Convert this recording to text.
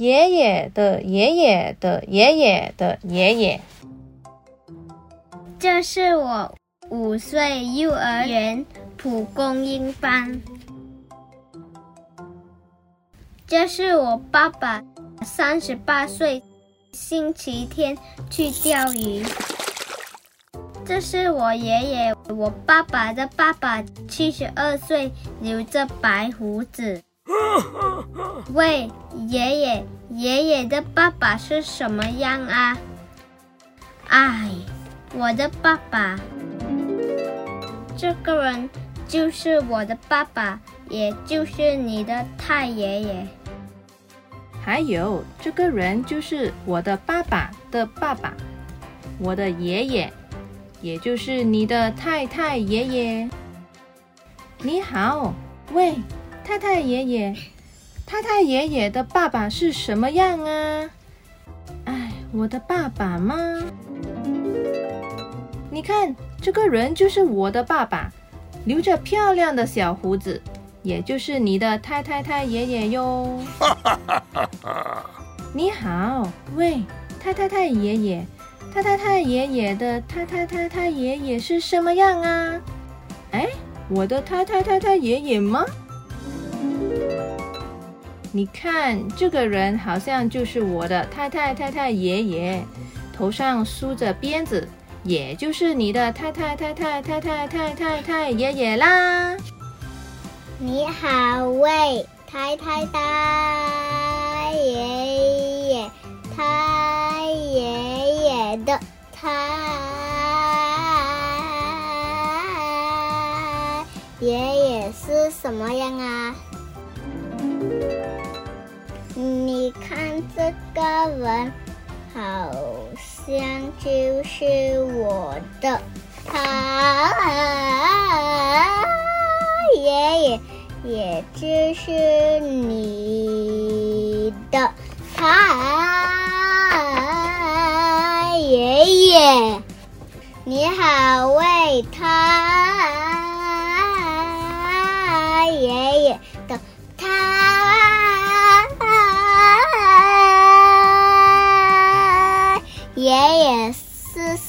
爷爷的爷爷的爷爷的爷爷。这是我五岁幼儿园蒲公英班。这是我爸爸三十八岁星期天去钓鱼。这是我爷爷，我爸爸的爸爸七十二岁，留着白胡子。喂，爷爷，爷爷的爸爸是什么样啊？哎，我的爸爸，这个人就是我的爸爸，也就是你的太爷爷。还有，这个人就是我的爸爸的爸爸，我的爷爷，也就是你的太太爷爷。你好，喂，太太爷爷。太太爷爷的爸爸是什么样啊？哎，我的爸爸吗？你看，这个人就是我的爸爸，留着漂亮的小胡子，也就是你的太太太爷爷哟。你好，喂，太太太爷爷，太太太爷爷的太太太太爷爷是什么样啊？哎，我的太太太太爷爷吗？你看，这个人好像就是我的太太太太爷爷，头上梳着辫子，也就是你的太太太太太太太太太爷爷啦。你好，喂，太太太爷爷，太爷爷的太爷爷是什么样啊？你看这个人，好像就是我的他爷爷，也就是你的他爷爷。你好，喂，他爷爷的